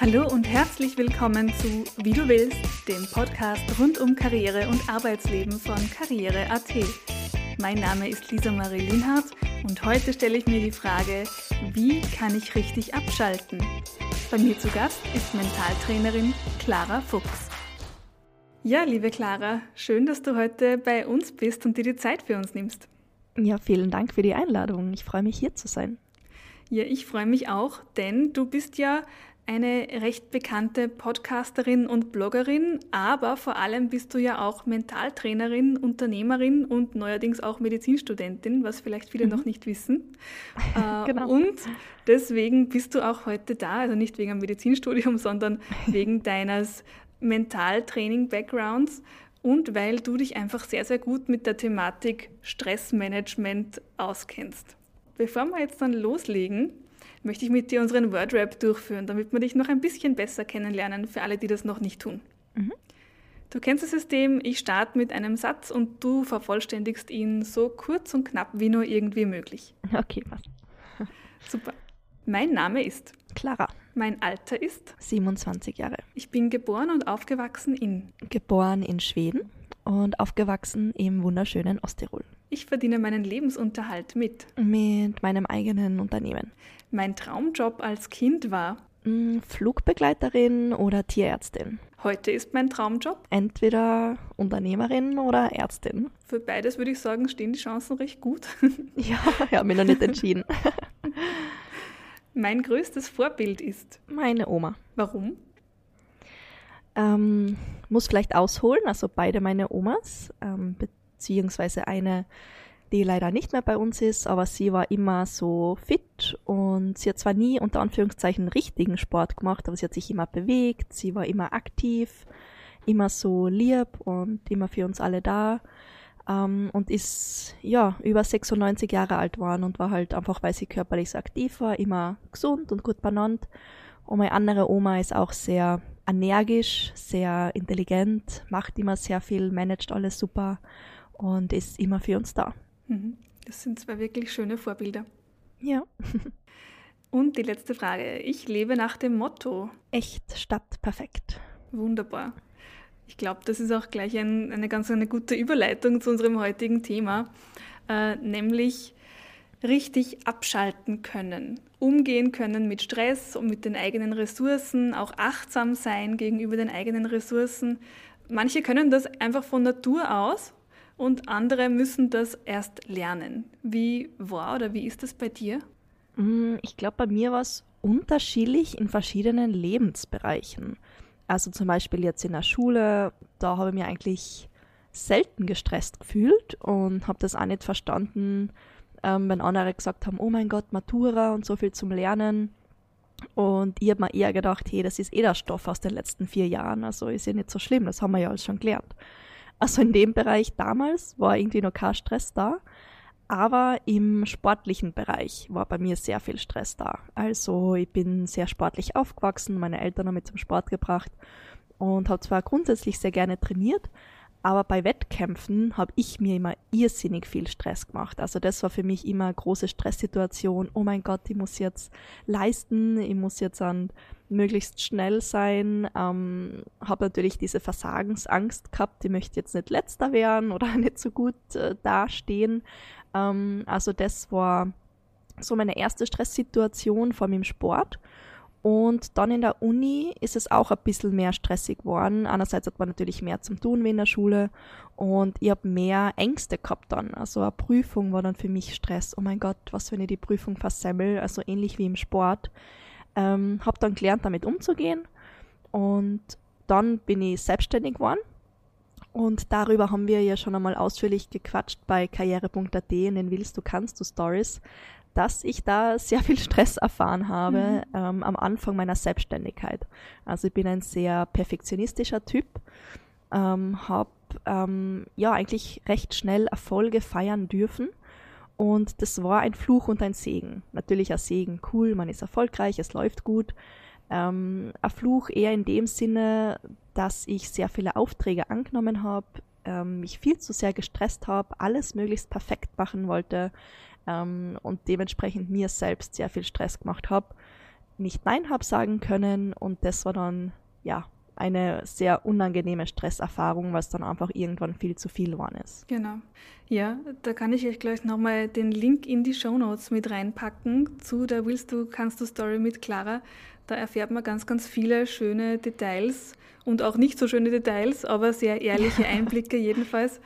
Hallo und herzlich willkommen zu Wie du willst, dem Podcast rund um Karriere und Arbeitsleben von Karriere.at. Mein Name ist Lisa Marie Linhardt und heute stelle ich mir die Frage, wie kann ich richtig abschalten? Bei mir zu Gast ist Mentaltrainerin Clara Fuchs. Ja, liebe Clara, schön, dass du heute bei uns bist und dir die Zeit für uns nimmst. Ja, vielen Dank für die Einladung. Ich freue mich hier zu sein. Ja, ich freue mich auch, denn du bist ja eine recht bekannte Podcasterin und Bloggerin, aber vor allem bist du ja auch Mentaltrainerin, Unternehmerin und neuerdings auch Medizinstudentin, was vielleicht viele mhm. noch nicht wissen. Äh, genau. Und deswegen bist du auch heute da, also nicht wegen einem Medizinstudium, sondern wegen deines Mentaltraining-Backgrounds und weil du dich einfach sehr, sehr gut mit der Thematik Stressmanagement auskennst. Bevor wir jetzt dann loslegen, möchte ich mit dir unseren Wordrap durchführen, damit wir dich noch ein bisschen besser kennenlernen, für alle, die das noch nicht tun. Mhm. Du kennst das System, ich starte mit einem Satz und du vervollständigst ihn so kurz und knapp wie nur irgendwie möglich. Okay, was? Super. Mein Name ist Clara. Mein Alter ist 27 Jahre. Ich bin geboren und aufgewachsen in Geboren in Schweden und aufgewachsen im wunderschönen Osttirol. Ich verdiene meinen Lebensunterhalt mit. Mit meinem eigenen Unternehmen. Mein Traumjob als Kind war mm, Flugbegleiterin oder Tierärztin. Heute ist mein Traumjob entweder Unternehmerin oder Ärztin. Für beides würde ich sagen, stehen die Chancen recht gut. ja, ich habe mich noch nicht entschieden. mein größtes Vorbild ist meine Oma. Warum? Ähm, muss vielleicht ausholen, also beide meine Omas, ähm, beziehungsweise eine die leider nicht mehr bei uns ist, aber sie war immer so fit und sie hat zwar nie unter Anführungszeichen richtigen Sport gemacht, aber sie hat sich immer bewegt, sie war immer aktiv, immer so lieb und immer für uns alle da ähm, und ist ja über 96 Jahre alt geworden und war halt einfach, weil sie körperlich so aktiv war, immer gesund und gut benannt. Und meine andere Oma ist auch sehr energisch, sehr intelligent, macht immer sehr viel, managt alles super und ist immer für uns da. Mhm. Das sind zwei wirklich schöne Vorbilder. Ja. Und die letzte Frage. Ich lebe nach dem Motto. Echt statt perfekt. Wunderbar. Ich glaube, das ist auch gleich ein, eine ganz eine gute Überleitung zu unserem heutigen Thema, äh, nämlich richtig abschalten können, umgehen können mit Stress und mit den eigenen Ressourcen, auch achtsam sein gegenüber den eigenen Ressourcen. Manche können das einfach von Natur aus und andere müssen das erst lernen. Wie war oder wie ist das bei dir? Mm, ich glaube, bei mir war es unterschiedlich in verschiedenen Lebensbereichen. Also zum Beispiel jetzt in der Schule, da habe ich mich eigentlich selten gestresst gefühlt und habe das auch nicht verstanden, ähm, wenn andere gesagt haben, oh mein Gott, Matura und so viel zum Lernen. Und ich habe mir eher gedacht, hey, das ist eh der Stoff aus den letzten vier Jahren, also ist ja nicht so schlimm, das haben wir ja alles schon gelernt. Also in dem Bereich damals war irgendwie noch kein Stress da. Aber im sportlichen Bereich war bei mir sehr viel Stress da. Also ich bin sehr sportlich aufgewachsen, meine Eltern haben mich zum Sport gebracht und habe zwar grundsätzlich sehr gerne trainiert, aber bei Wettkämpfen habe ich mir immer irrsinnig viel Stress gemacht. Also das war für mich immer eine große Stresssituation. Oh mein Gott, ich muss jetzt leisten, ich muss jetzt an möglichst schnell sein. Ähm, habe natürlich diese Versagensangst gehabt, ich möchte jetzt nicht letzter werden oder nicht so gut äh, dastehen. Ähm, also das war so meine erste Stresssituation vor meinem Sport. Und dann in der Uni ist es auch ein bisschen mehr stressig geworden. Einerseits hat man natürlich mehr zum Tun wie in der Schule und ich habe mehr Ängste gehabt dann. Also eine Prüfung war dann für mich Stress. Oh mein Gott, was, wenn ich die Prüfung versemmel? Also ähnlich wie im Sport. Ähm, habe dann gelernt, damit umzugehen und dann bin ich selbstständig geworden. Und darüber haben wir ja schon einmal ausführlich gequatscht bei karriere.at in den Willst du kannst du Stories, dass ich da sehr viel Stress erfahren habe mhm. ähm, am Anfang meiner Selbstständigkeit. Also ich bin ein sehr perfektionistischer Typ, ähm, habe ähm, ja eigentlich recht schnell Erfolge feiern dürfen und das war ein Fluch und ein Segen. Natürlich ein Segen, cool, man ist erfolgreich, es läuft gut. Ähm, ein Fluch eher in dem Sinne, dass ich sehr viele Aufträge angenommen habe, ähm, mich viel zu sehr gestresst habe, alles möglichst perfekt machen wollte ähm, und dementsprechend mir selbst sehr viel Stress gemacht habe. nicht Nein habe sagen können und das war dann, ja, eine sehr unangenehme Stresserfahrung, es dann einfach irgendwann viel zu viel geworden ist. Genau. Ja, da kann ich euch gleich nochmal den Link in die Show Notes mit reinpacken zu der Willst du, kannst du Story mit Clara. Da erfährt man ganz, ganz viele schöne Details und auch nicht so schöne Details, aber sehr ehrliche Einblicke jedenfalls.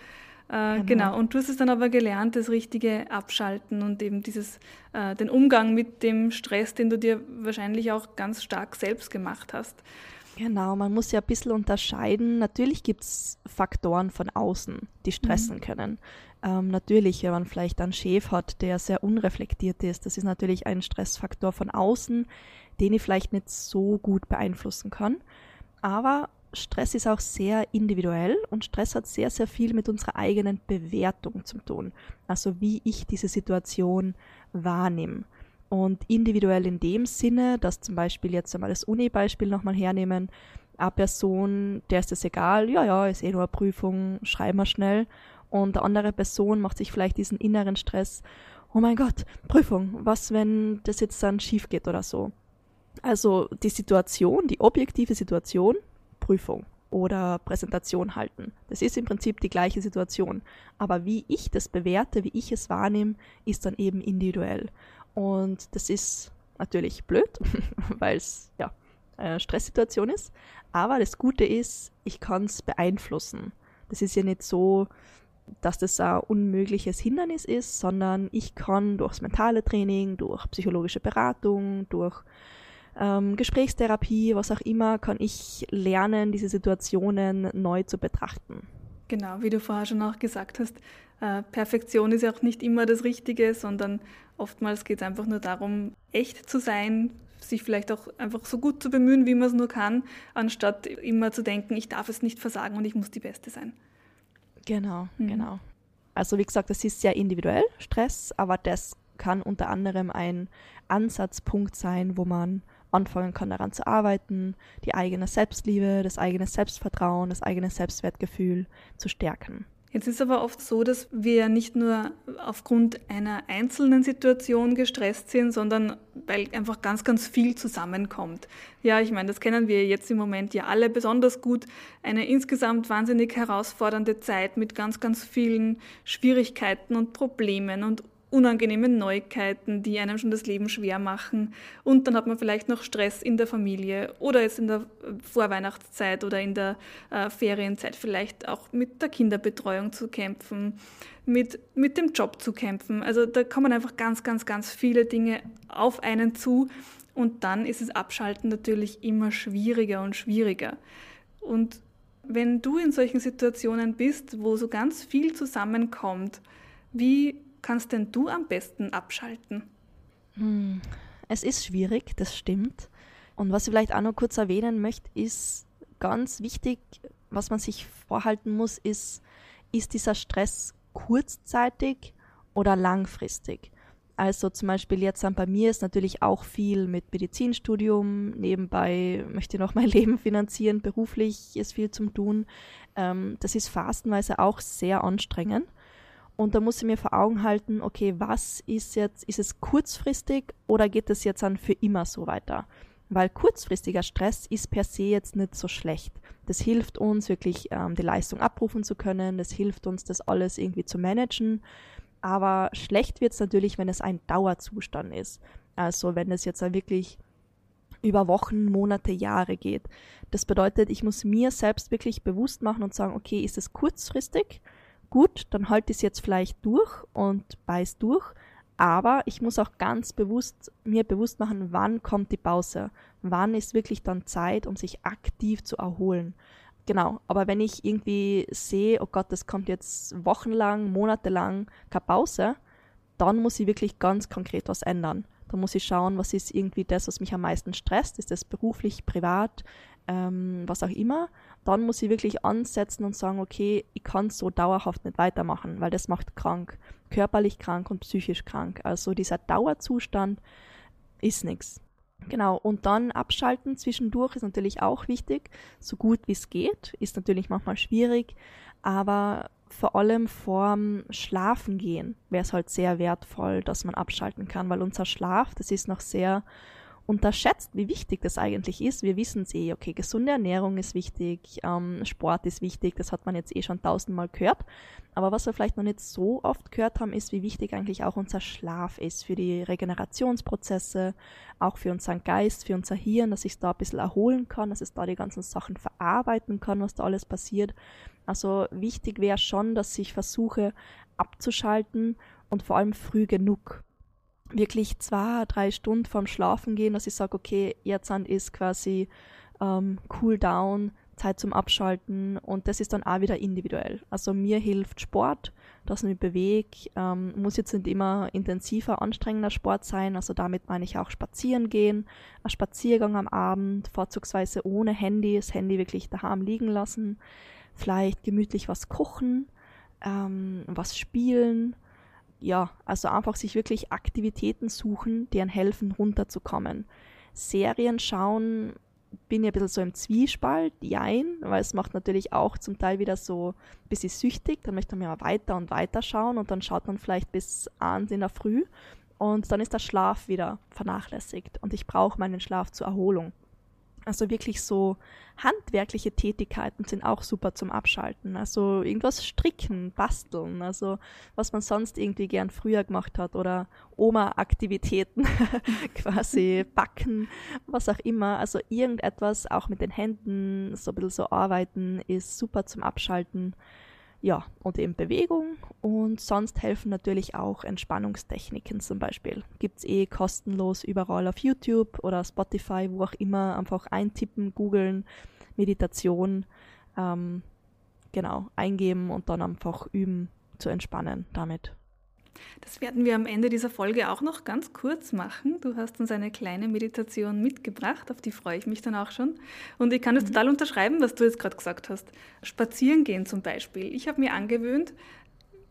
Äh, genau. genau. Und du hast es dann aber gelernt, das richtige Abschalten und eben dieses, äh, den Umgang mit dem Stress, den du dir wahrscheinlich auch ganz stark selbst gemacht hast. Genau, man muss ja ein bisschen unterscheiden. Natürlich gibt es Faktoren von außen, die stressen mhm. können. Ähm, natürlich, wenn man vielleicht einen Chef hat, der sehr unreflektiert ist, das ist natürlich ein Stressfaktor von außen, den ich vielleicht nicht so gut beeinflussen kann. Aber Stress ist auch sehr individuell und Stress hat sehr, sehr viel mit unserer eigenen Bewertung zu tun. Also wie ich diese Situation wahrnehme. Und individuell in dem Sinne, dass zum Beispiel jetzt einmal das Uni-Beispiel nochmal hernehmen, eine Person, der ist es egal, ja, ja, ist eh nur eine Prüfung, schreiben wir schnell. Und eine andere Person macht sich vielleicht diesen inneren Stress, oh mein Gott, Prüfung, was, wenn das jetzt dann schief geht oder so. Also die Situation, die objektive Situation, Prüfung oder Präsentation halten. Das ist im Prinzip die gleiche Situation. Aber wie ich das bewerte, wie ich es wahrnehme, ist dann eben individuell. Und das ist natürlich blöd, weil es ja eine Stresssituation ist. Aber das Gute ist, ich kann es beeinflussen. Das ist ja nicht so, dass das ein unmögliches Hindernis ist, sondern ich kann durchs mentale Training, durch psychologische Beratung, durch ähm, Gesprächstherapie, was auch immer, kann ich lernen, diese Situationen neu zu betrachten. Genau, wie du vorher schon auch gesagt hast, äh, Perfektion ist ja auch nicht immer das Richtige, sondern oftmals geht es einfach nur darum, echt zu sein, sich vielleicht auch einfach so gut zu bemühen, wie man es nur kann, anstatt immer zu denken, ich darf es nicht versagen und ich muss die Beste sein. Genau, mhm. genau. Also wie gesagt, das ist sehr individuell, Stress, aber das kann unter anderem ein Ansatzpunkt sein, wo man anfangen kann, daran zu arbeiten, die eigene Selbstliebe, das eigene Selbstvertrauen, das eigene Selbstwertgefühl zu stärken. Jetzt ist aber oft so, dass wir nicht nur aufgrund einer einzelnen Situation gestresst sind, sondern weil einfach ganz, ganz viel zusammenkommt. Ja, ich meine, das kennen wir jetzt im Moment ja alle besonders gut. Eine insgesamt wahnsinnig herausfordernde Zeit mit ganz, ganz vielen Schwierigkeiten und Problemen und unangenehme Neuigkeiten, die einem schon das Leben schwer machen. Und dann hat man vielleicht noch Stress in der Familie oder jetzt in der Vorweihnachtszeit oder in der äh, Ferienzeit vielleicht auch mit der Kinderbetreuung zu kämpfen, mit, mit dem Job zu kämpfen. Also da kommen einfach ganz, ganz, ganz viele Dinge auf einen zu. Und dann ist es Abschalten natürlich immer schwieriger und schwieriger. Und wenn du in solchen Situationen bist, wo so ganz viel zusammenkommt, wie kannst denn du am besten abschalten? Hm, es ist schwierig, das stimmt. Und was ich vielleicht auch noch kurz erwähnen möchte, ist ganz wichtig, was man sich vorhalten muss, ist, ist dieser Stress kurzzeitig oder langfristig? Also zum Beispiel jetzt bei mir ist natürlich auch viel mit Medizinstudium, nebenbei möchte ich noch mein Leben finanzieren, beruflich ist viel zum tun. Ähm, das ist phasenweise auch sehr anstrengend. Und da muss ich mir vor Augen halten, okay, was ist jetzt, ist es kurzfristig oder geht es jetzt dann für immer so weiter? Weil kurzfristiger Stress ist per se jetzt nicht so schlecht. Das hilft uns wirklich, ähm, die Leistung abrufen zu können, das hilft uns, das alles irgendwie zu managen. Aber schlecht wird es natürlich, wenn es ein Dauerzustand ist. Also wenn es jetzt wirklich über Wochen, Monate, Jahre geht. Das bedeutet, ich muss mir selbst wirklich bewusst machen und sagen, okay, ist es kurzfristig? Gut, dann halte ich es jetzt vielleicht durch und beiß durch, aber ich muss auch ganz bewusst mir bewusst machen, wann kommt die Pause, wann ist wirklich dann Zeit, um sich aktiv zu erholen. Genau, aber wenn ich irgendwie sehe, oh Gott, das kommt jetzt wochenlang, monatelang keine Pause, dann muss ich wirklich ganz konkret was ändern. Da muss ich schauen, was ist irgendwie das, was mich am meisten stresst. Ist das beruflich, privat, ähm, was auch immer? dann muss ich wirklich ansetzen und sagen, okay, ich kann so dauerhaft nicht weitermachen, weil das macht krank, körperlich krank und psychisch krank. Also dieser Dauerzustand ist nichts. Genau, und dann abschalten zwischendurch ist natürlich auch wichtig, so gut wie es geht, ist natürlich manchmal schwierig, aber vor allem vorm Schlafen gehen wäre es halt sehr wertvoll, dass man abschalten kann, weil unser Schlaf, das ist noch sehr unterschätzt, wie wichtig das eigentlich ist. Wir wissen es eh, okay, gesunde Ernährung ist wichtig, ähm, Sport ist wichtig, das hat man jetzt eh schon tausendmal gehört. Aber was wir vielleicht noch nicht so oft gehört haben, ist, wie wichtig eigentlich auch unser Schlaf ist für die Regenerationsprozesse, auch für unseren Geist, für unser Hirn, dass ich da ein bisschen erholen kann, dass es da die ganzen Sachen verarbeiten kann, was da alles passiert. Also wichtig wäre schon, dass ich versuche abzuschalten und vor allem früh genug wirklich zwei, drei Stunden vorm Schlafen gehen, dass ich sage, okay, jetzt ist quasi ähm, Cool Down, Zeit zum Abschalten und das ist dann auch wieder individuell. Also mir hilft Sport, dass ich mich bewege, ähm, muss jetzt nicht immer intensiver, anstrengender Sport sein, also damit meine ich auch spazieren gehen, ein Spaziergang am Abend, vorzugsweise ohne Handy, das Handy wirklich daheim liegen lassen, vielleicht gemütlich was kochen, ähm, was spielen, ja, also einfach sich wirklich Aktivitäten suchen, die einem helfen, runterzukommen. Serien schauen, bin ich ein bisschen so im Zwiespalt, jein, weil es macht natürlich auch zum Teil wieder so ein bisschen süchtig, dann möchte man ja weiter und weiter schauen und dann schaut man vielleicht bis abends in der Früh und dann ist der Schlaf wieder vernachlässigt und ich brauche meinen Schlaf zur Erholung. Also wirklich so handwerkliche Tätigkeiten sind auch super zum Abschalten. Also irgendwas stricken, basteln, also was man sonst irgendwie gern früher gemacht hat oder Oma-Aktivitäten quasi backen, was auch immer. Also irgendetwas auch mit den Händen, so ein bisschen so arbeiten, ist super zum Abschalten ja, und eben Bewegung und sonst helfen natürlich auch Entspannungstechniken zum Beispiel. Gibt es eh kostenlos überall auf YouTube oder Spotify, wo auch immer, einfach eintippen, googeln, Meditation, ähm, genau, eingeben und dann einfach üben zu entspannen damit. Das werden wir am Ende dieser Folge auch noch ganz kurz machen. Du hast uns eine kleine Meditation mitgebracht, auf die freue ich mich dann auch schon. Und ich kann es mhm. total unterschreiben, was du jetzt gerade gesagt hast. Spazieren gehen zum Beispiel. Ich habe mir angewöhnt,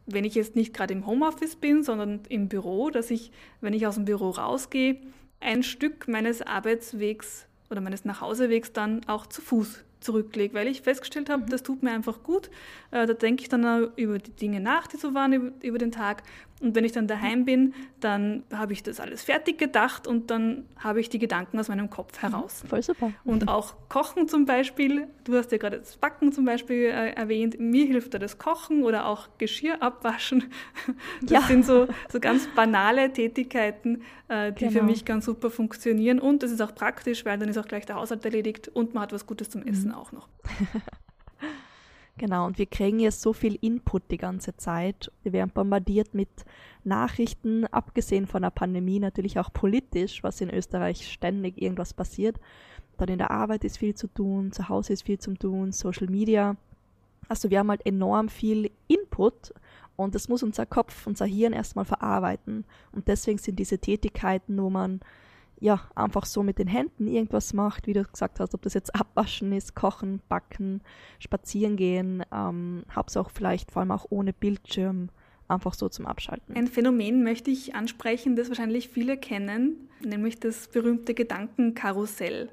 wenn ich jetzt nicht gerade im Homeoffice bin, sondern im Büro, dass ich, wenn ich aus dem Büro rausgehe, ein Stück meines Arbeitswegs oder meines Nachhausewegs dann auch zu Fuß zurücklege, weil ich festgestellt habe, mhm. das tut mir einfach gut. Äh, da denke ich dann über die Dinge nach, die so waren über den Tag und wenn ich dann daheim bin, dann habe ich das alles fertig gedacht und dann habe ich die Gedanken aus meinem Kopf mhm, heraus. Voll super. Und auch Kochen zum Beispiel, du hast ja gerade das Backen zum Beispiel äh, erwähnt, mir hilft da das Kochen oder auch Geschirr abwaschen. Das ja. sind so, so ganz banale Tätigkeiten, äh, die genau. für mich ganz super funktionieren und es ist auch praktisch, weil dann ist auch gleich der Haushalt erledigt und man hat was Gutes zum Essen mhm. auch noch. Genau, und wir kriegen jetzt so viel Input die ganze Zeit. Wir werden bombardiert mit Nachrichten, abgesehen von der Pandemie, natürlich auch politisch, was in Österreich ständig irgendwas passiert. Dann in der Arbeit ist viel zu tun, zu Hause ist viel zu tun, Social Media. Also wir haben halt enorm viel Input und das muss unser Kopf, unser Hirn erstmal verarbeiten. Und deswegen sind diese Tätigkeiten, wo man ja, einfach so mit den Händen irgendwas macht, wie du gesagt hast, ob das jetzt abwaschen ist, kochen, backen, spazieren gehen, ähm, hab's auch vielleicht vor allem auch ohne Bildschirm, einfach so zum Abschalten. Ein Phänomen möchte ich ansprechen, das wahrscheinlich viele kennen, nämlich das berühmte Gedankenkarussell.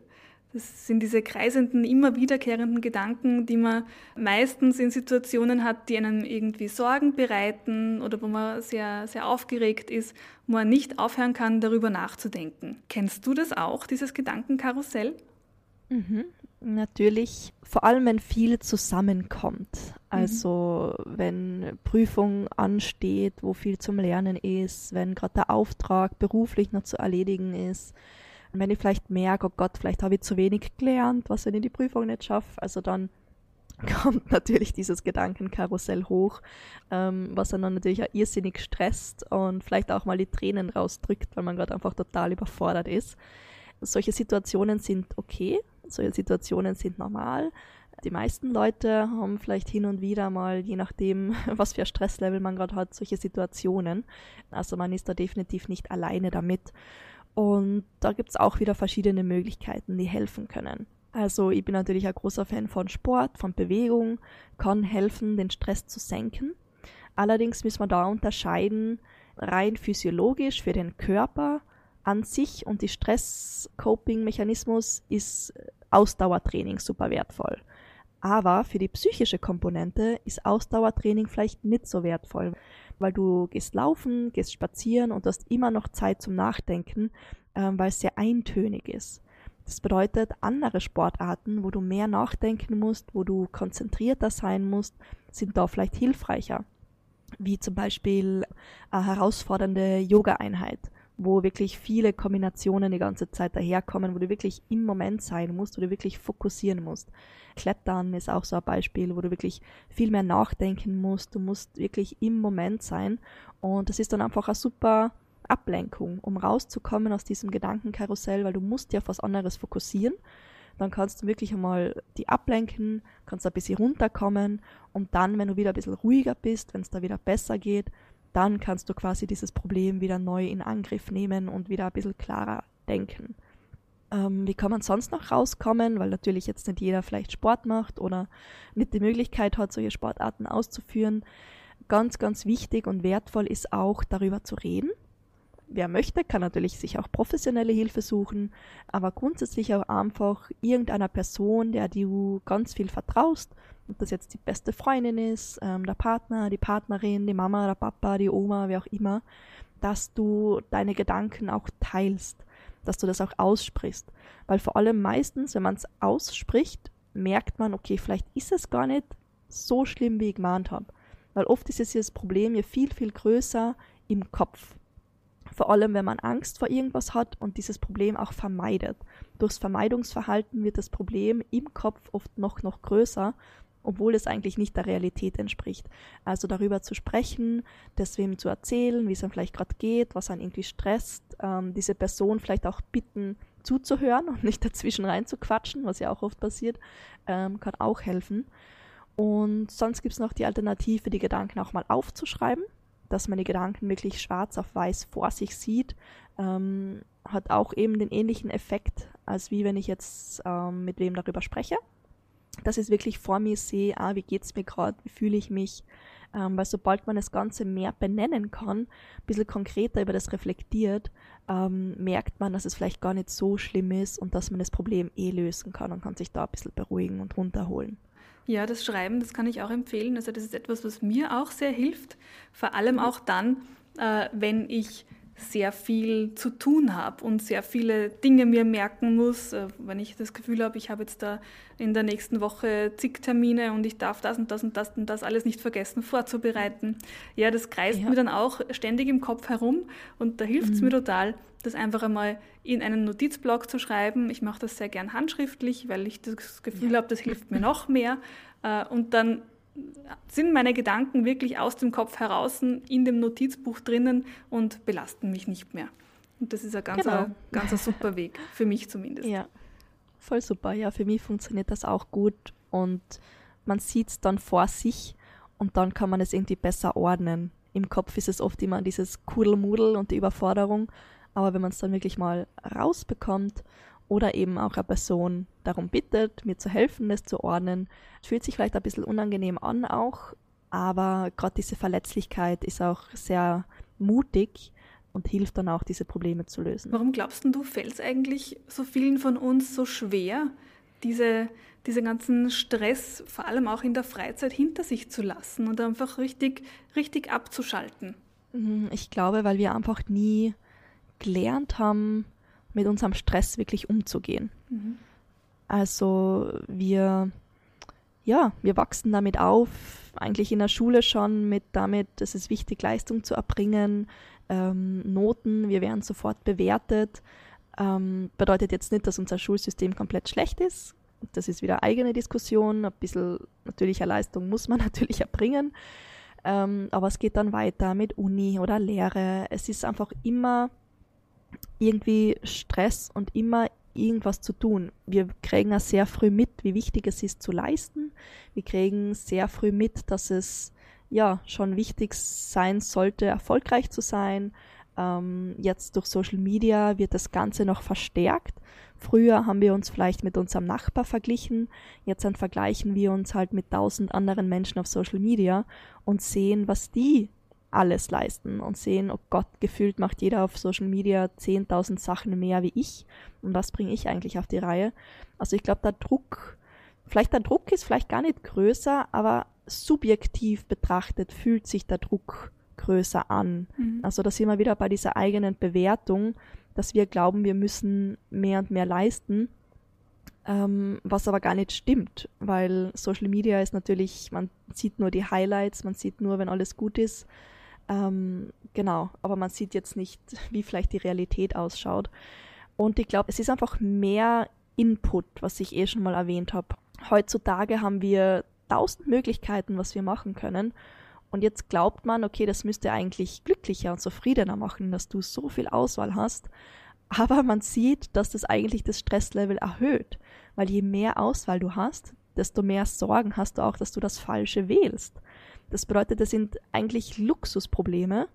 Das sind diese kreisenden, immer wiederkehrenden Gedanken, die man meistens in Situationen hat, die einem irgendwie Sorgen bereiten oder wo man sehr, sehr aufgeregt ist, wo man nicht aufhören kann, darüber nachzudenken. Kennst du das auch, dieses Gedankenkarussell? Mhm, natürlich, vor allem wenn viel zusammenkommt. Also mhm. wenn Prüfung ansteht, wo viel zum Lernen ist, wenn gerade der Auftrag beruflich noch zu erledigen ist und wenn ich vielleicht merke, oh Gott, vielleicht habe ich zu wenig gelernt, was ich die Prüfung nicht schaffe, also dann kommt natürlich dieses Gedankenkarussell hoch, ähm, was dann natürlich auch irrsinnig stresst und vielleicht auch mal die Tränen rausdrückt, weil man gerade einfach total überfordert ist. Solche Situationen sind okay, solche Situationen sind normal. Die meisten Leute haben vielleicht hin und wieder mal, je nachdem, was für ein Stresslevel man gerade hat, solche Situationen. Also man ist da definitiv nicht alleine damit. Und da gibt es auch wieder verschiedene Möglichkeiten, die helfen können. Also ich bin natürlich ein großer Fan von Sport, von Bewegung, kann helfen, den Stress zu senken. Allerdings müssen wir da unterscheiden, rein physiologisch für den Körper an sich und die Stress-Coping-Mechanismus ist Ausdauertraining super wertvoll. Aber für die psychische Komponente ist Ausdauertraining vielleicht nicht so wertvoll, weil du gehst laufen, gehst spazieren und hast immer noch Zeit zum Nachdenken. ähm, weil es sehr eintönig ist. Das bedeutet, andere Sportarten, wo du mehr nachdenken musst, wo du konzentrierter sein musst, sind da vielleicht hilfreicher. Wie zum Beispiel eine herausfordernde Yoga-Einheit, wo wirklich viele Kombinationen die ganze Zeit daherkommen, wo du wirklich im Moment sein musst, wo du wirklich fokussieren musst. Klettern ist auch so ein Beispiel, wo du wirklich viel mehr nachdenken musst. Du musst wirklich im Moment sein. Und das ist dann einfach eine super Ablenkung, um rauszukommen aus diesem Gedankenkarussell, weil du musst dir auf was anderes fokussieren. Dann kannst du wirklich einmal die ablenken, kannst ein bisschen runterkommen und dann, wenn du wieder ein bisschen ruhiger bist, wenn es da wieder besser geht, dann kannst du quasi dieses Problem wieder neu in Angriff nehmen und wieder ein bisschen klarer denken. Ähm, wie kann man sonst noch rauskommen, weil natürlich jetzt nicht jeder vielleicht Sport macht oder nicht die Möglichkeit hat, solche Sportarten auszuführen. Ganz, ganz wichtig und wertvoll ist auch darüber zu reden. Wer möchte, kann natürlich sich auch professionelle Hilfe suchen, aber grundsätzlich auch einfach irgendeiner Person, der du ganz viel vertraust, ob das jetzt die beste Freundin ist, ähm, der Partner, die Partnerin, die Mama, der Papa, die Oma, wer auch immer, dass du deine Gedanken auch teilst dass du das auch aussprichst. Weil vor allem meistens, wenn man es ausspricht, merkt man, okay, vielleicht ist es gar nicht so schlimm, wie ich gemeint habe. Weil oft ist es das Problem ja viel, viel größer im Kopf. Vor allem, wenn man Angst vor irgendwas hat und dieses Problem auch vermeidet. Durchs Vermeidungsverhalten wird das Problem im Kopf oft noch, noch größer obwohl es eigentlich nicht der Realität entspricht. Also darüber zu sprechen, deswegen zu erzählen, wie es einem vielleicht gerade geht, was einen irgendwie stresst, ähm, diese Person vielleicht auch bitten zuzuhören und nicht dazwischen reinzuquatschen, was ja auch oft passiert, ähm, kann auch helfen. Und sonst gibt es noch die Alternative, die Gedanken auch mal aufzuschreiben, dass man die Gedanken wirklich schwarz auf weiß vor sich sieht, ähm, hat auch eben den ähnlichen Effekt, als wie wenn ich jetzt ähm, mit wem darüber spreche dass ich wirklich vor mir sehe, ah, wie geht's mir gerade, wie fühle ich mich. Ähm, weil sobald man das Ganze mehr benennen kann, ein bisschen konkreter über das reflektiert, ähm, merkt man, dass es vielleicht gar nicht so schlimm ist und dass man das Problem eh lösen kann und kann sich da ein bisschen beruhigen und runterholen. Ja, das Schreiben, das kann ich auch empfehlen. Also das ist etwas, was mir auch sehr hilft. Vor allem mhm. auch dann, äh, wenn ich sehr viel zu tun habe und sehr viele Dinge mir merken muss. Äh, wenn ich das Gefühl habe, ich habe jetzt da in der nächsten Woche zig Termine und ich darf das und das und das und das alles nicht vergessen vorzubereiten. Ja, das kreist ja. mir dann auch ständig im Kopf herum und da hilft es mhm. mir total, das einfach einmal in einen Notizblock zu schreiben. Ich mache das sehr gern handschriftlich, weil ich das Gefühl ja. habe, das hilft mir noch mehr. Äh, und dann sind meine Gedanken wirklich aus dem Kopf heraus in dem Notizbuch drinnen und belasten mich nicht mehr. Und das ist ein ganz, genau. ganz super Weg, für mich zumindest. Ja, voll super. Ja, für mich funktioniert das auch gut und man sieht es dann vor sich und dann kann man es irgendwie besser ordnen. Im Kopf ist es oft immer dieses Kudelmudel und die Überforderung, aber wenn man es dann wirklich mal rausbekommt oder eben auch eine Person darum bittet, mir zu helfen, das zu ordnen. Fühlt sich vielleicht ein bisschen unangenehm an auch, aber gerade diese Verletzlichkeit ist auch sehr mutig und hilft dann auch, diese Probleme zu lösen. Warum glaubst du, fällt es eigentlich so vielen von uns so schwer, diese, diese ganzen Stress, vor allem auch in der Freizeit, hinter sich zu lassen und einfach richtig, richtig abzuschalten? Mhm, ich glaube, weil wir einfach nie gelernt haben, mit unserem Stress wirklich umzugehen. Mhm. Also wir, ja, wir wachsen damit auf, eigentlich in der Schule schon mit damit, es ist wichtig, Leistung zu erbringen, ähm, Noten, wir werden sofort bewertet. Ähm, bedeutet jetzt nicht, dass unser Schulsystem komplett schlecht ist. Das ist wieder eigene Diskussion. Ein bisschen natürlicher Leistung muss man natürlich erbringen. Ähm, aber es geht dann weiter mit Uni oder Lehre. Es ist einfach immer irgendwie Stress und immer irgendwas zu tun. Wir kriegen ja sehr früh mit, wie wichtig es ist zu leisten. Wir kriegen sehr früh mit, dass es ja schon wichtig sein sollte, erfolgreich zu sein. Ähm, jetzt durch Social Media wird das Ganze noch verstärkt. Früher haben wir uns vielleicht mit unserem Nachbar verglichen, jetzt dann vergleichen wir uns halt mit tausend anderen Menschen auf Social Media und sehen, was die alles leisten und sehen, oh Gott, gefühlt macht jeder auf Social Media 10.000 Sachen mehr wie ich und was bringe ich eigentlich auf die Reihe. Also ich glaube, der Druck, vielleicht der Druck ist vielleicht gar nicht größer, aber subjektiv betrachtet fühlt sich der Druck größer an. Mhm. Also da sind wir wieder bei dieser eigenen Bewertung, dass wir glauben, wir müssen mehr und mehr leisten, ähm, was aber gar nicht stimmt, weil Social Media ist natürlich, man sieht nur die Highlights, man sieht nur, wenn alles gut ist. Ähm, genau, aber man sieht jetzt nicht, wie vielleicht die Realität ausschaut. Und ich glaube, es ist einfach mehr Input, was ich eh schon mal erwähnt habe. Heutzutage haben wir tausend Möglichkeiten, was wir machen können. Und jetzt glaubt man, okay, das müsste eigentlich glücklicher und zufriedener machen, dass du so viel Auswahl hast. Aber man sieht, dass das eigentlich das Stresslevel erhöht, weil je mehr Auswahl du hast, desto mehr Sorgen hast du auch, dass du das Falsche wählst. Das bedeutet, das sind eigentlich Luxusprobleme,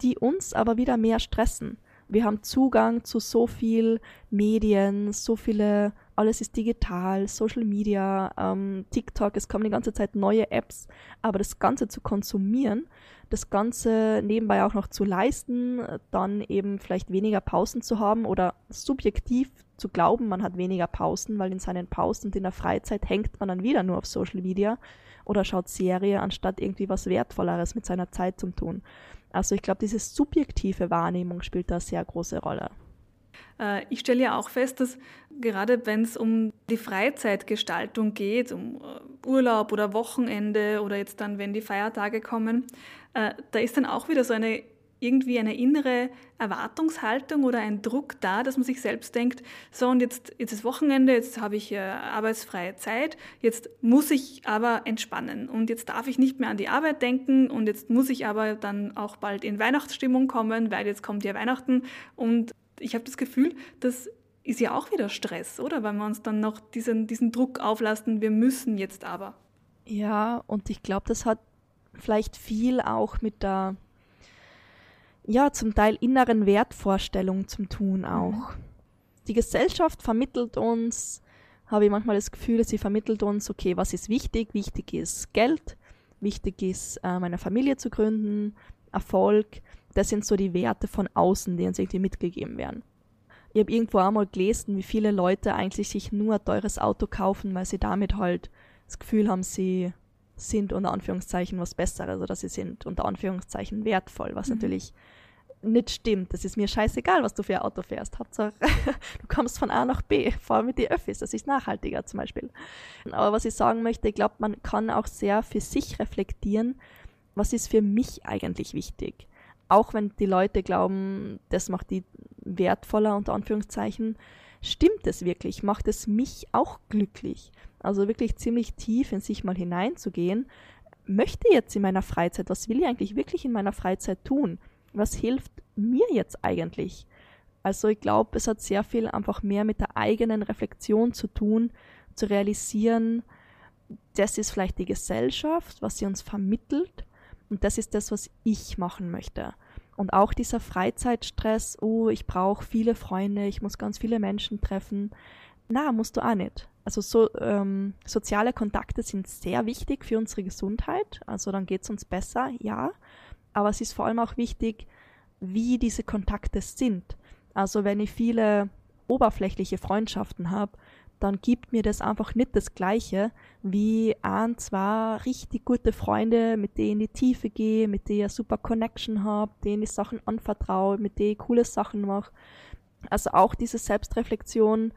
die uns aber wieder mehr stressen. Wir haben Zugang zu so viel Medien, so viele, alles ist digital, Social Media, ähm, TikTok, es kommen die ganze Zeit neue Apps, aber das Ganze zu konsumieren, das Ganze nebenbei auch noch zu leisten, dann eben vielleicht weniger Pausen zu haben oder subjektiv zu glauben, man hat weniger Pausen, weil in seinen Pausen und in der Freizeit hängt man dann wieder nur auf Social Media oder schaut Serie, anstatt irgendwie was Wertvolleres mit seiner Zeit zu tun. Also ich glaube, diese subjektive Wahrnehmung spielt da sehr große Rolle. Äh, ich stelle ja auch fest, dass gerade wenn es um die Freizeitgestaltung geht, um äh, Urlaub oder Wochenende oder jetzt dann, wenn die Feiertage kommen, äh, da ist dann auch wieder so eine irgendwie eine innere Erwartungshaltung oder ein Druck da, dass man sich selbst denkt, so und jetzt, jetzt ist Wochenende, jetzt habe ich äh, arbeitsfreie Zeit, jetzt muss ich aber entspannen und jetzt darf ich nicht mehr an die Arbeit denken und jetzt muss ich aber dann auch bald in Weihnachtsstimmung kommen, weil jetzt kommt ja Weihnachten und ich habe das Gefühl, das ist ja auch wieder Stress, oder? Weil wir uns dann noch diesen, diesen Druck auflasten, wir müssen jetzt aber. Ja, und ich glaube, das hat vielleicht viel auch mit der ja, zum Teil inneren Wertvorstellungen zum Tun auch. Mhm. Die Gesellschaft vermittelt uns, habe ich manchmal das Gefühl, sie vermittelt uns, okay, was ist wichtig? Wichtig ist Geld, wichtig ist, äh, meine Familie zu gründen, Erfolg. Das sind so die Werte von außen, die uns irgendwie mitgegeben werden. Ich habe irgendwo einmal gelesen, wie viele Leute eigentlich sich nur ein teures Auto kaufen, weil sie damit halt das Gefühl haben, sie sind unter Anführungszeichen was Besseres oder sie sind unter Anführungszeichen wertvoll, was mhm. natürlich nicht stimmt. Das ist mir scheißegal, was du für ein Auto fährst. Hauptsache, du kommst von A nach B, vor allem mit den Öffis. Das ist nachhaltiger zum Beispiel. Aber was ich sagen möchte, ich glaube, man kann auch sehr für sich reflektieren, was ist für mich eigentlich wichtig. Auch wenn die Leute glauben, das macht die wertvoller, unter Anführungszeichen, stimmt es wirklich? Macht es mich auch glücklich? Also wirklich ziemlich tief in sich mal hineinzugehen. Möchte jetzt in meiner Freizeit, was will ich eigentlich wirklich in meiner Freizeit tun? was hilft mir jetzt eigentlich? Also ich glaube, es hat sehr viel einfach mehr mit der eigenen Reflexion zu tun, zu realisieren, das ist vielleicht die Gesellschaft, was sie uns vermittelt und das ist das, was ich machen möchte. Und auch dieser Freizeitstress, oh, ich brauche viele Freunde, ich muss ganz viele Menschen treffen. Na, musst du auch nicht. Also so, ähm, soziale Kontakte sind sehr wichtig für unsere Gesundheit. Also dann geht es uns besser, ja aber es ist vor allem auch wichtig, wie diese Kontakte sind. Also wenn ich viele oberflächliche Freundschaften habe, dann gibt mir das einfach nicht das Gleiche wie ein, zwei richtig gute Freunde, mit denen ich in die Tiefe gehe, mit denen ich eine super Connection habe, denen ich Sachen anvertraue, mit denen ich coole Sachen mache. Also auch diese Selbstreflexion,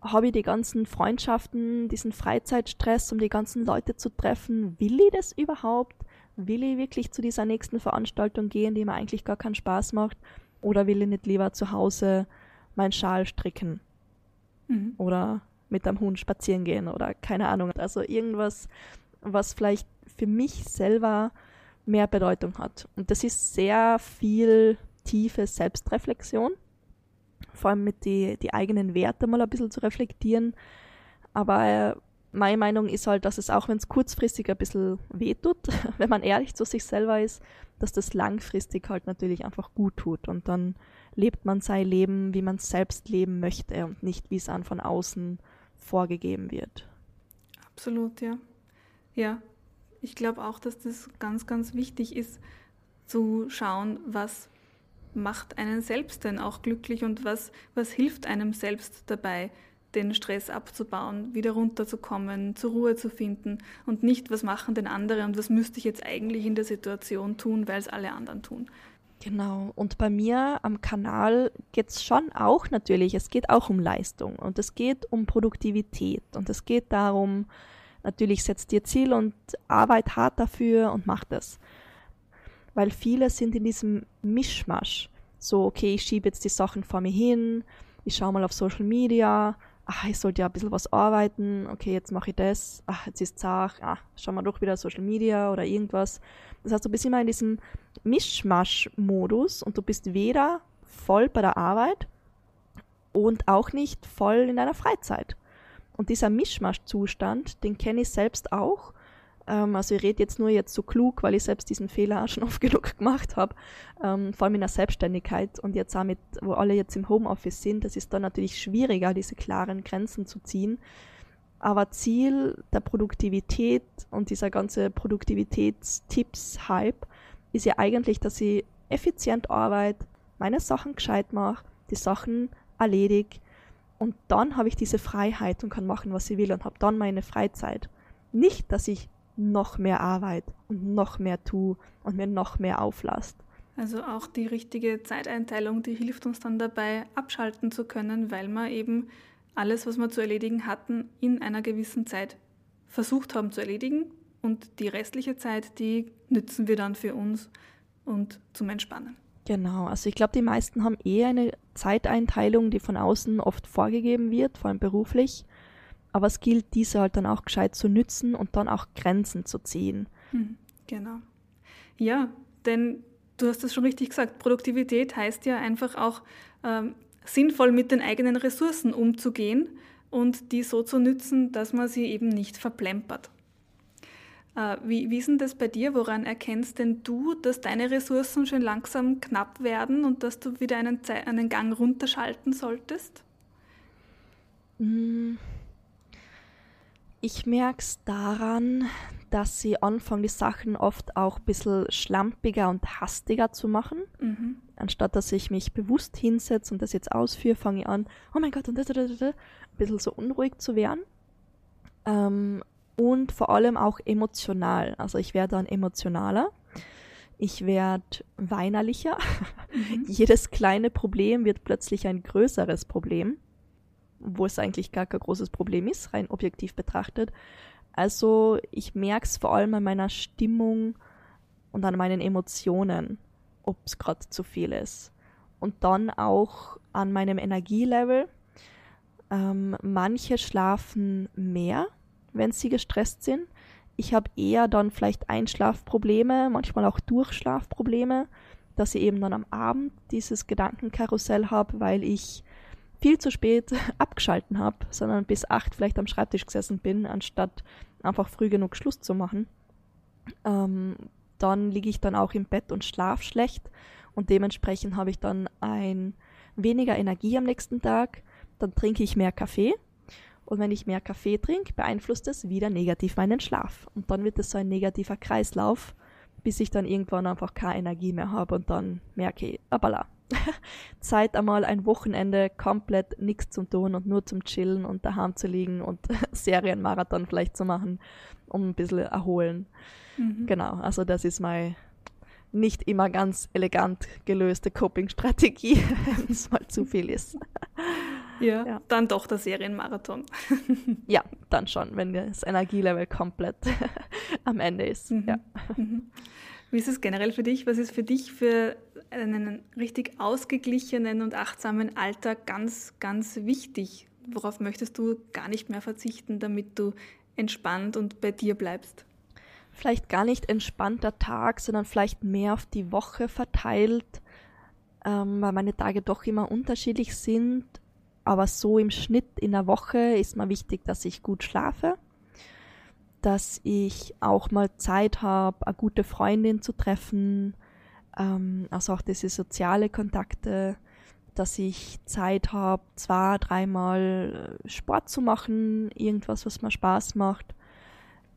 habe ich die ganzen Freundschaften, diesen Freizeitstress, um die ganzen Leute zu treffen, will ich das überhaupt? will ich wirklich zu dieser nächsten Veranstaltung gehen, die mir eigentlich gar keinen Spaß macht, oder will ich nicht lieber zu Hause meinen Schal stricken mhm. oder mit dem Hund spazieren gehen oder keine Ahnung. Also irgendwas, was vielleicht für mich selber mehr Bedeutung hat. Und das ist sehr viel tiefe Selbstreflexion, vor allem mit die, die eigenen Werte mal ein bisschen zu reflektieren. Aber meine Meinung ist halt, dass es auch wenn es kurzfristig ein bisschen wehtut, wenn man ehrlich zu sich selber ist, dass das langfristig halt natürlich einfach gut tut und dann lebt man sein Leben, wie man es selbst leben möchte und nicht, wie es an von außen vorgegeben wird. Absolut, ja. Ja, ich glaube auch, dass das ganz, ganz wichtig ist, zu schauen, was macht einen selbst denn auch glücklich und was, was hilft einem selbst dabei, den Stress abzubauen, wieder runterzukommen, zur Ruhe zu finden und nicht, was machen denn andere und was müsste ich jetzt eigentlich in der Situation tun, weil es alle anderen tun. Genau. Und bei mir am Kanal geht es schon auch natürlich, es geht auch um Leistung und es geht um Produktivität und es geht darum, natürlich setzt dir Ziel und arbeit hart dafür und mach das. Weil viele sind in diesem Mischmasch. So, okay, ich schiebe jetzt die Sachen vor mir hin, ich schaue mal auf Social Media, ach, ich sollte ja ein bisschen was arbeiten, okay, jetzt mache ich das, ach, jetzt ist es auch, ach, schau mal doch wieder Social Media oder irgendwas. Das heißt, du bist immer in diesem Mischmasch-Modus und du bist weder voll bei der Arbeit und auch nicht voll in deiner Freizeit. Und dieser Mischmasch-Zustand, den kenne ich selbst auch ähm, also ich rede jetzt nur jetzt so klug, weil ich selbst diesen Fehler auch schon oft genug gemacht habe, ähm, vor allem in der Selbstständigkeit und jetzt auch mit, wo alle jetzt im Homeoffice sind, das ist dann natürlich schwieriger, diese klaren Grenzen zu ziehen. Aber Ziel der Produktivität und dieser ganze Produktivitätstipps-Hype ist ja eigentlich, dass ich effizient arbeite, meine Sachen gescheit mache, die Sachen erledige und dann habe ich diese Freiheit und kann machen, was ich will und habe dann meine Freizeit. Nicht, dass ich noch mehr Arbeit und noch mehr tue und mir noch mehr auflast. Also auch die richtige Zeiteinteilung, die hilft uns dann dabei, abschalten zu können, weil wir eben alles, was wir zu erledigen hatten, in einer gewissen Zeit versucht haben zu erledigen und die restliche Zeit, die nützen wir dann für uns und zum Entspannen. Genau, also ich glaube, die meisten haben eher eine Zeiteinteilung, die von außen oft vorgegeben wird, vor allem beruflich aber es gilt, diese halt dann auch gescheit zu nützen und dann auch Grenzen zu ziehen. Hm, genau. Ja, denn du hast es schon richtig gesagt, Produktivität heißt ja einfach auch ähm, sinnvoll mit den eigenen Ressourcen umzugehen und die so zu nützen, dass man sie eben nicht verplempert. Äh, wie, wie ist denn das bei dir? Woran erkennst denn du, dass deine Ressourcen schon langsam knapp werden und dass du wieder einen, einen Gang runterschalten solltest? Mmh ich merke es daran, dass sie anfangen, die Sachen oft auch ein bisschen schlampiger und hastiger zu machen. Mhm. Anstatt dass ich mich bewusst hinsetze und das jetzt ausführe, fange ich an, oh mein Gott, und das, das, das, ein bisschen so unruhig zu werden. Ähm, und vor allem auch emotional. Also ich werde dann emotionaler. Ich werde weinerlicher. Mhm. Jedes kleine Problem wird plötzlich ein größeres Problem wo es eigentlich gar kein großes Problem ist, rein objektiv betrachtet. Also ich merke es vor allem an meiner Stimmung und an meinen Emotionen, ob es gerade zu viel ist. Und dann auch an meinem Energielevel. Ähm, manche schlafen mehr, wenn sie gestresst sind. Ich habe eher dann vielleicht Einschlafprobleme, manchmal auch Durchschlafprobleme, dass ich eben dann am Abend dieses Gedankenkarussell habe, weil ich viel zu spät abgeschalten habe, sondern bis acht vielleicht am Schreibtisch gesessen bin, anstatt einfach früh genug Schluss zu machen. Ähm, dann liege ich dann auch im Bett und schlaf schlecht und dementsprechend habe ich dann ein weniger Energie am nächsten Tag. Dann trinke ich mehr Kaffee und wenn ich mehr Kaffee trinke, beeinflusst es wieder negativ meinen Schlaf und dann wird es so ein negativer Kreislauf, bis ich dann irgendwann einfach keine Energie mehr habe und dann merke abala, Zeit einmal ein Wochenende komplett nichts zu tun und nur zum Chillen und daheim zu liegen und Serienmarathon vielleicht zu machen, um ein bisschen erholen. Mhm. Genau, also das ist meine nicht immer ganz elegant gelöste Coping-Strategie, wenn es mal zu viel ist. Ja, ja, dann doch der Serienmarathon. ja, dann schon, wenn das Energielevel komplett am Ende ist. Mhm. Ja. Mhm. Wie ist es generell für dich? Was ist für dich für einen richtig ausgeglichenen und achtsamen Alltag ganz, ganz wichtig? Worauf möchtest du gar nicht mehr verzichten, damit du entspannt und bei dir bleibst? Vielleicht gar nicht entspannter Tag, sondern vielleicht mehr auf die Woche verteilt, ähm, weil meine Tage doch immer unterschiedlich sind. Aber so im Schnitt in der Woche ist mir wichtig, dass ich gut schlafe dass ich auch mal Zeit habe, eine gute Freundin zu treffen, ähm, also auch diese soziale Kontakte, dass ich Zeit habe, zwei, dreimal äh, Sport zu machen, irgendwas, was mir Spaß macht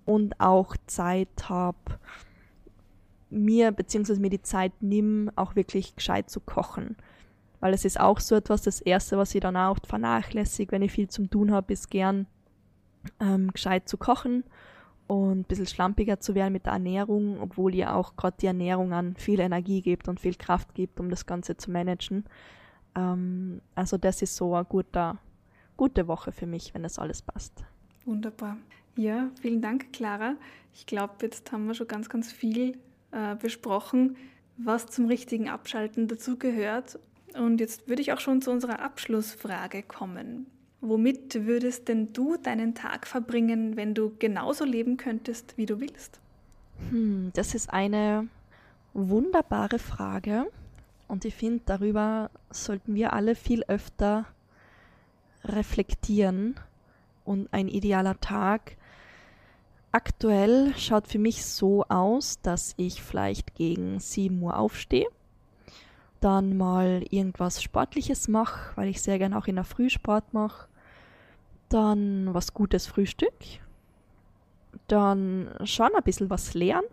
und auch Zeit habe, mir beziehungsweise mir die Zeit nimm, auch wirklich gescheit zu kochen. Weil es ist auch so etwas, das Erste, was ich dann auch vernachlässige, wenn ich viel zum tun habe, ist gern ähm, gescheit zu kochen und ein bisschen schlampiger zu werden mit der Ernährung, obwohl ihr auch gerade die Ernährung an viel Energie gibt und viel Kraft gibt, um das Ganze zu managen. Ähm, also das ist so eine gute, gute Woche für mich, wenn das alles passt. Wunderbar. Ja, vielen Dank, Clara. Ich glaube, jetzt haben wir schon ganz, ganz viel äh, besprochen, was zum richtigen Abschalten dazugehört. Und jetzt würde ich auch schon zu unserer Abschlussfrage kommen. Womit würdest denn du deinen Tag verbringen, wenn du genauso leben könntest, wie du willst? Hm, das ist eine wunderbare Frage. Und ich finde, darüber sollten wir alle viel öfter reflektieren. Und ein idealer Tag aktuell schaut für mich so aus, dass ich vielleicht gegen 7 Uhr aufstehe, dann mal irgendwas Sportliches mache, weil ich sehr gerne auch in der Früh Sport mache, dann was Gutes Frühstück, dann schon ein bisschen was lernen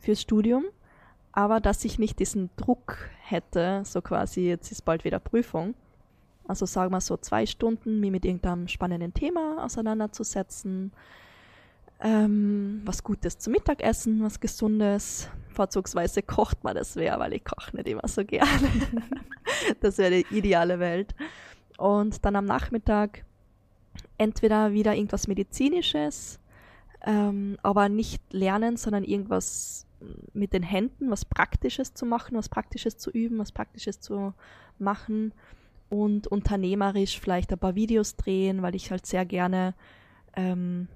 fürs Studium, aber dass ich nicht diesen Druck hätte, so quasi, jetzt ist bald wieder Prüfung. Also sagen wir so zwei Stunden, mich mit irgendeinem spannenden Thema auseinanderzusetzen, ähm, was Gutes zum Mittagessen, was Gesundes. Vorzugsweise kocht man das wer, weil ich koche nicht immer so gerne. das wäre die ideale Welt. Und dann am Nachmittag entweder wieder irgendwas Medizinisches, ähm, aber nicht lernen, sondern irgendwas mit den Händen, was Praktisches zu machen, was Praktisches zu üben, was Praktisches zu machen und unternehmerisch vielleicht ein paar Videos drehen, weil ich halt sehr gerne ähm,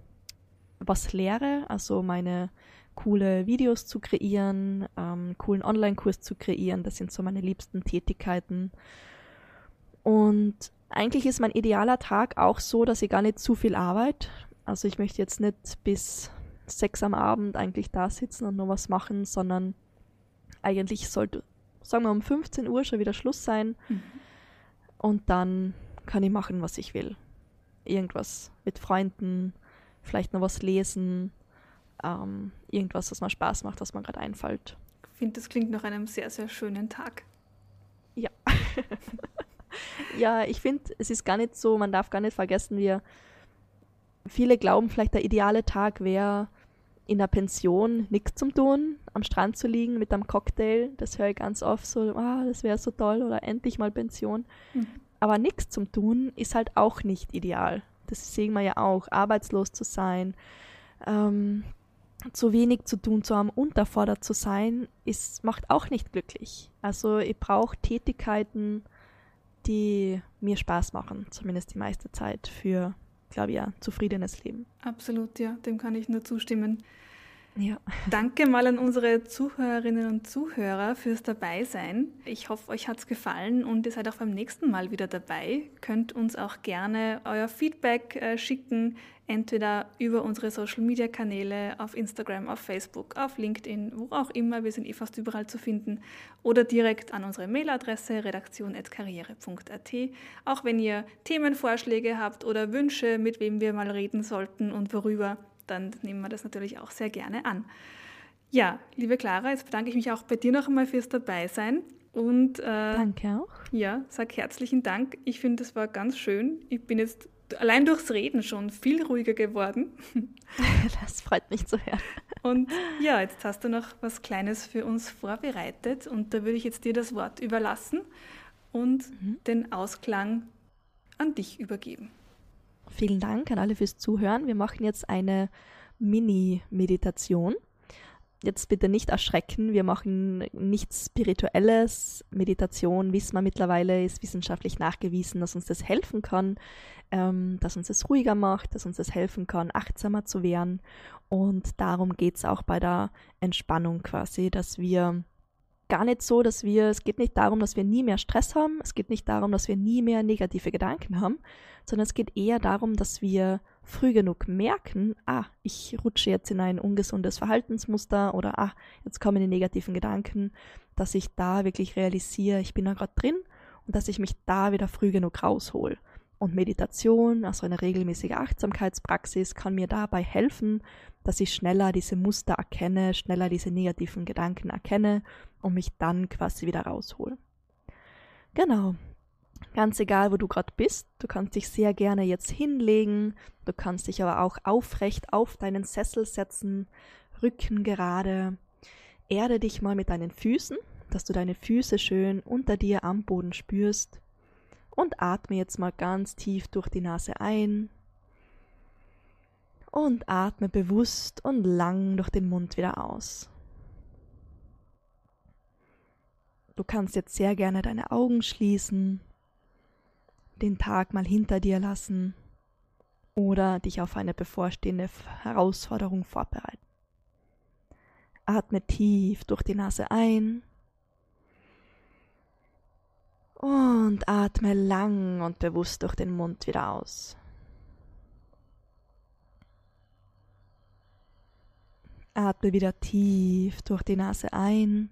was lehre, also meine coole Videos zu kreieren, ähm, coolen Online-Kurs zu kreieren, das sind so meine liebsten Tätigkeiten. Und eigentlich ist mein idealer Tag auch so, dass ich gar nicht zu viel arbeite. Also ich möchte jetzt nicht bis sechs am Abend eigentlich da sitzen und nur was machen, sondern eigentlich sollte, sagen wir, um 15 Uhr schon wieder Schluss sein. Mhm. Und dann kann ich machen, was ich will. Irgendwas mit Freunden, vielleicht noch was lesen, ähm, irgendwas, was mir Spaß macht, was mir gerade einfällt. Ich finde, das klingt nach einem sehr, sehr schönen Tag. Ja. ja, ich finde, es ist gar nicht so, man darf gar nicht vergessen, wir viele glauben vielleicht, der ideale Tag wäre, in der Pension nichts zum tun, am Strand zu liegen mit einem Cocktail. Das höre ich ganz oft so, ah, das wäre so toll oder endlich mal Pension. Mhm. Aber nichts zum tun ist halt auch nicht ideal das sehen wir ja auch, arbeitslos zu sein, ähm, zu wenig zu tun zu haben, unterfordert zu sein, ist, macht auch nicht glücklich. Also ich brauche Tätigkeiten, die mir Spaß machen, zumindest die meiste Zeit für, glaube ich, ein zufriedenes Leben. Absolut, ja, dem kann ich nur zustimmen. Ja. Danke mal an unsere Zuhörerinnen und Zuhörer fürs Dabeisein. Ich hoffe, euch hat es gefallen und ihr seid auch beim nächsten Mal wieder dabei. Könnt uns auch gerne euer Feedback äh, schicken, entweder über unsere Social Media Kanäle auf Instagram, auf Facebook, auf LinkedIn, wo auch immer. Wir sind eh fast überall zu finden. Oder direkt an unsere Mailadresse redaktion.karriere.at. Auch wenn ihr Themenvorschläge habt oder Wünsche, mit wem wir mal reden sollten und worüber dann nehmen wir das natürlich auch sehr gerne an. Ja, liebe Clara, jetzt bedanke ich mich auch bei dir noch einmal fürs Dabeisein. Und, äh, Danke auch. Ja, sag herzlichen Dank. Ich finde, es war ganz schön. Ich bin jetzt allein durchs Reden schon viel ruhiger geworden. Das freut mich zu hören. Und ja, jetzt hast du noch was Kleines für uns vorbereitet und da würde ich jetzt dir das Wort überlassen und mhm. den Ausklang an dich übergeben. Vielen Dank an alle fürs Zuhören. Wir machen jetzt eine Mini-Meditation. Jetzt bitte nicht erschrecken, wir machen nichts Spirituelles. Meditation, wissen wir mittlerweile, ist wissenschaftlich nachgewiesen, dass uns das helfen kann, ähm, dass uns das ruhiger macht, dass uns das helfen kann, achtsamer zu werden. Und darum geht es auch bei der Entspannung quasi, dass wir gar nicht so, dass wir, es geht nicht darum, dass wir nie mehr Stress haben, es geht nicht darum, dass wir nie mehr negative Gedanken haben, sondern es geht eher darum, dass wir früh genug merken, ah, ich rutsche jetzt in ein ungesundes Verhaltensmuster oder ah, jetzt kommen die negativen Gedanken, dass ich da wirklich realisiere, ich bin da gerade drin und dass ich mich da wieder früh genug raushol. Und Meditation, also eine regelmäßige Achtsamkeitspraxis, kann mir dabei helfen, dass ich schneller diese Muster erkenne, schneller diese negativen Gedanken erkenne und mich dann quasi wieder raushole. Genau. Ganz egal, wo du gerade bist, du kannst dich sehr gerne jetzt hinlegen, du kannst dich aber auch aufrecht auf deinen Sessel setzen, Rücken gerade. Erde dich mal mit deinen Füßen, dass du deine Füße schön unter dir am Boden spürst. Und atme jetzt mal ganz tief durch die Nase ein. Und atme bewusst und lang durch den Mund wieder aus. Du kannst jetzt sehr gerne deine Augen schließen den Tag mal hinter dir lassen oder dich auf eine bevorstehende Herausforderung vorbereiten. Atme tief durch die Nase ein und atme lang und bewusst durch den Mund wieder aus. Atme wieder tief durch die Nase ein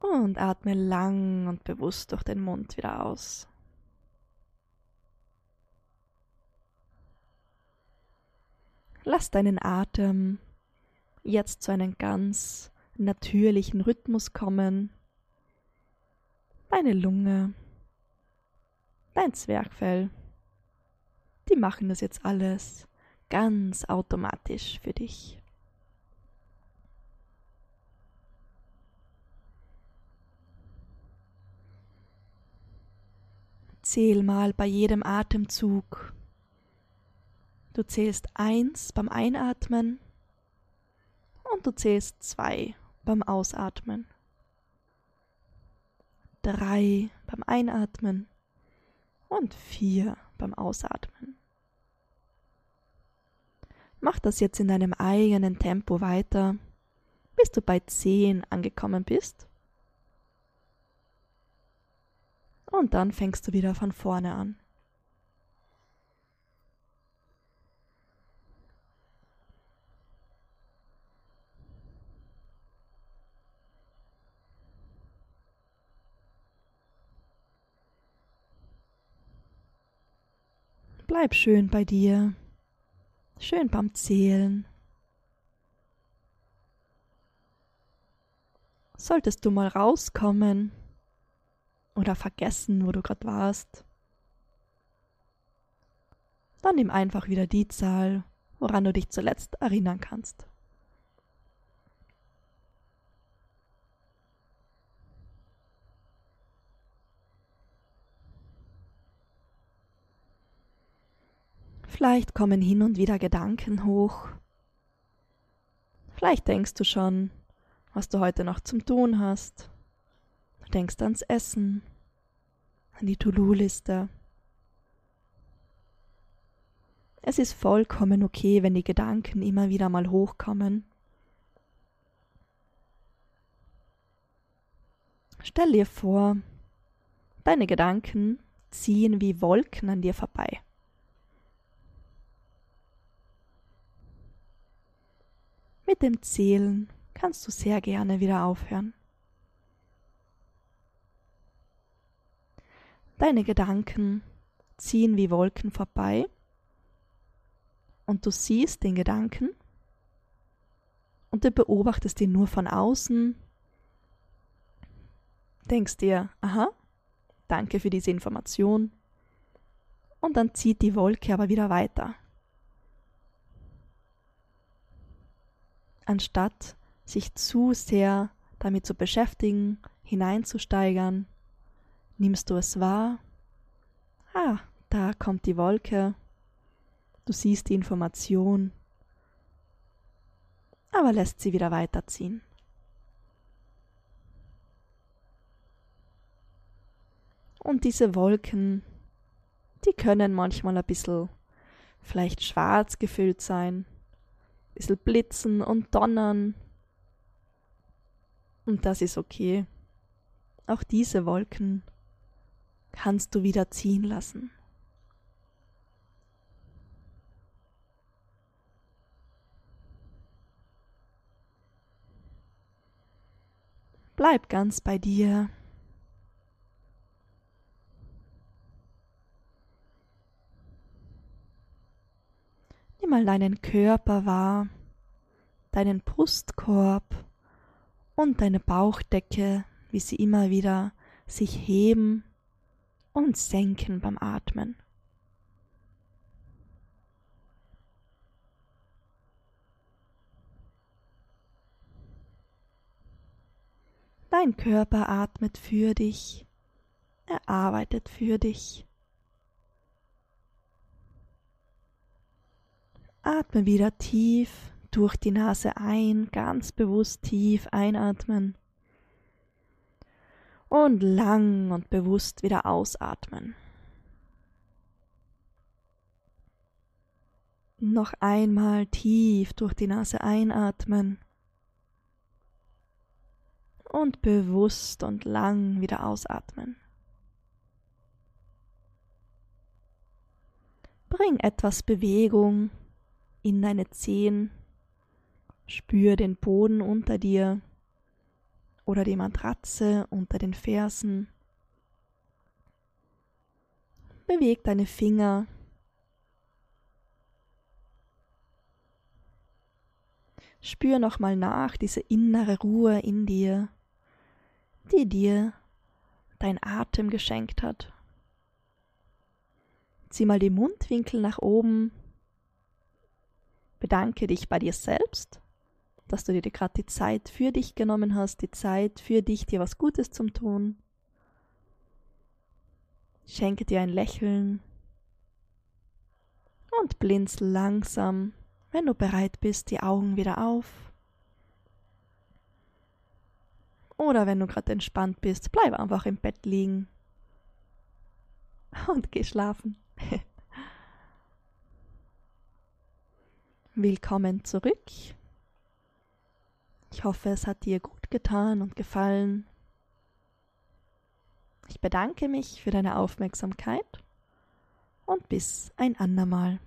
Und atme lang und bewusst durch den Mund wieder aus. Lass deinen Atem jetzt zu einem ganz natürlichen Rhythmus kommen. Deine Lunge, dein Zwergfell, die machen das jetzt alles ganz automatisch für dich. Zähl mal bei jedem Atemzug. Du zählst eins beim Einatmen und du zählst zwei beim Ausatmen. Drei beim Einatmen und vier beim Ausatmen. Mach das jetzt in deinem eigenen Tempo weiter, bis du bei zehn angekommen bist und dann fängst du wieder von vorne an. Bleib schön bei dir, schön beim Zählen. Solltest du mal rauskommen, oder vergessen, wo du gerade warst. Dann nimm einfach wieder die Zahl, woran du dich zuletzt erinnern kannst. Vielleicht kommen hin und wieder Gedanken hoch. Vielleicht denkst du schon, was du heute noch zum Tun hast. Du denkst ans Essen, an die To-Do-Liste. Es ist vollkommen okay, wenn die Gedanken immer wieder mal hochkommen. Stell dir vor, deine Gedanken ziehen wie Wolken an dir vorbei. Mit dem Zählen kannst du sehr gerne wieder aufhören. Deine Gedanken ziehen wie Wolken vorbei und du siehst den Gedanken und du beobachtest ihn nur von außen, denkst dir, aha, danke für diese Information und dann zieht die Wolke aber wieder weiter. Anstatt sich zu sehr damit zu beschäftigen, hineinzusteigern, nimmst du es wahr? Ah, da kommt die Wolke. Du siehst die Information, aber lässt sie wieder weiterziehen. Und diese Wolken, die können manchmal ein bisschen vielleicht schwarz gefüllt sein, ein bisschen blitzen und donnern. Und das ist okay. Auch diese Wolken kannst du wieder ziehen lassen. Bleib ganz bei dir. Mal deinen Körper wahr, deinen Brustkorb und deine Bauchdecke, wie sie immer wieder sich heben und senken beim Atmen. Dein Körper atmet für dich, er arbeitet für dich. Atme wieder tief durch die Nase ein, ganz bewusst tief einatmen. Und lang und bewusst wieder ausatmen. Noch einmal tief durch die Nase einatmen und bewusst und lang wieder ausatmen. Bring etwas Bewegung in deine Zehen, spür den Boden unter dir oder die Matratze unter den Fersen. Beweg deine Finger. Spür nochmal nach diese innere Ruhe in dir die dir dein Atem geschenkt hat. Zieh mal die Mundwinkel nach oben. Bedanke dich bei dir selbst, dass du dir gerade die Zeit für dich genommen hast, die Zeit für dich, dir was Gutes zum Tun. Schenke dir ein Lächeln und blinzel langsam, wenn du bereit bist, die Augen wieder auf. Oder wenn du gerade entspannt bist, bleib einfach im Bett liegen und geh schlafen. Willkommen zurück. Ich hoffe, es hat dir gut getan und gefallen. Ich bedanke mich für deine Aufmerksamkeit und bis ein andermal.